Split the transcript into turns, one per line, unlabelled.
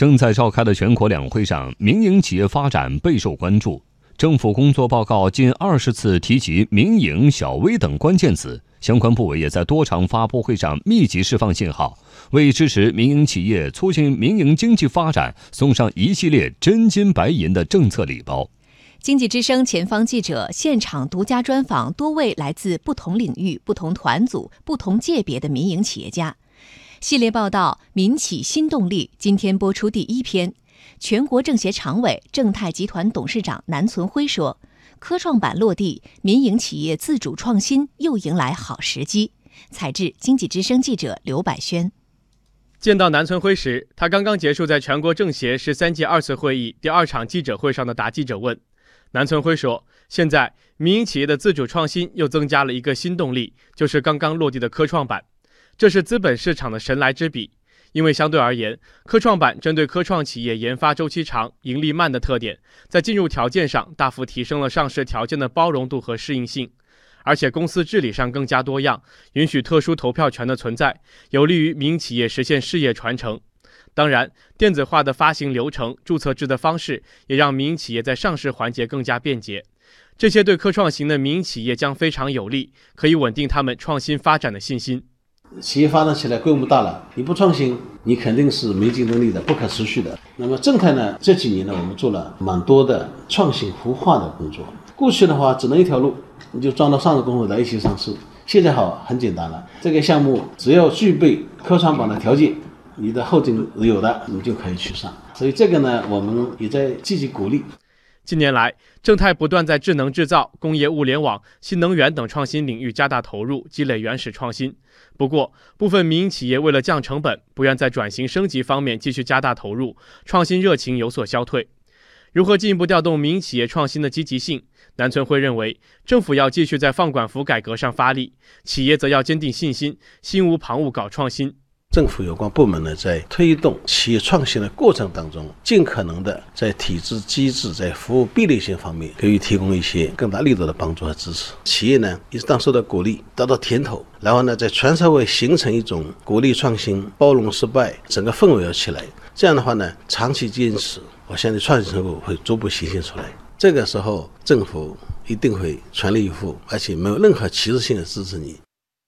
正在召开的全国两会上，民营企业发展备受关注。政府工作报告近二十次提及民营、小微等关键词，相关部委也在多场发布会上密集释放信号，为支持民营企业、促进民营经济发展送上一系列真金白银的政策礼包。
经济之声前方记者现场独家专访多位来自不同领域、不同团组、不同界别的民营企业家。系列报道《民企新动力》今天播出第一篇。全国政协常委、正泰集团董事长南存辉说：“科创板落地，民营企业自主创新又迎来好时机。”采自经济之声记者刘百轩。
见到南存辉时，他刚刚结束在全国政协十三届二次会议第二场记者会上的答记者问。南存辉说：“现在民营企业的自主创新又增加了一个新动力，就是刚刚落地的科创板。”这是资本市场的神来之笔，因为相对而言，科创板针对科创企业研发周期长、盈利慢的特点，在进入条件上大幅提升了上市条件的包容度和适应性，而且公司治理上更加多样，允许特殊投票权的存在，有利于民营企业实现事业传承。当然，电子化的发行流程、注册制的方式，也让民营企业在上市环节更加便捷。这些对科创型的民营企业将非常有利，可以稳定他们创新发展的信心。
企业发展起来规模大了，你不创新，你肯定是没竞争力的，不可持续的。那么正泰呢？这几年呢，我们做了蛮多的创新孵化的工作。过去的话，只能一条路，你就装到上市公司来一起上市。现在好，很简单了，这个项目只要具备科创板的条件，你的后劲有的，你就可以去上。所以这个呢，我们也在积极鼓励。
近年来，正泰不断在智能制造、工业物联网、新能源等创新领域加大投入，积累原始创新。不过，部分民营企业为了降成本，不愿在转型升级方面继续加大投入，创新热情有所消退。如何进一步调动民营企业创新的积极性？南村辉认为，政府要继续在放管服改革上发力，企业则要坚定信心，心无旁骛搞创新。
政府有关部门呢，在推动企业创新的过程当中，尽可能的在体制机制、在服务便利性方面给予提供一些更大力度的帮助和支持。企业呢，一旦受到鼓励，得到甜头，然后呢，在全社会形成一种鼓励创新、包容失败，整个氛围要起来。这样的话呢，长期坚持，我相信创新成果会逐步显现出来。这个时候，政府一定会全力以赴，而且没有任何歧视性的支持你。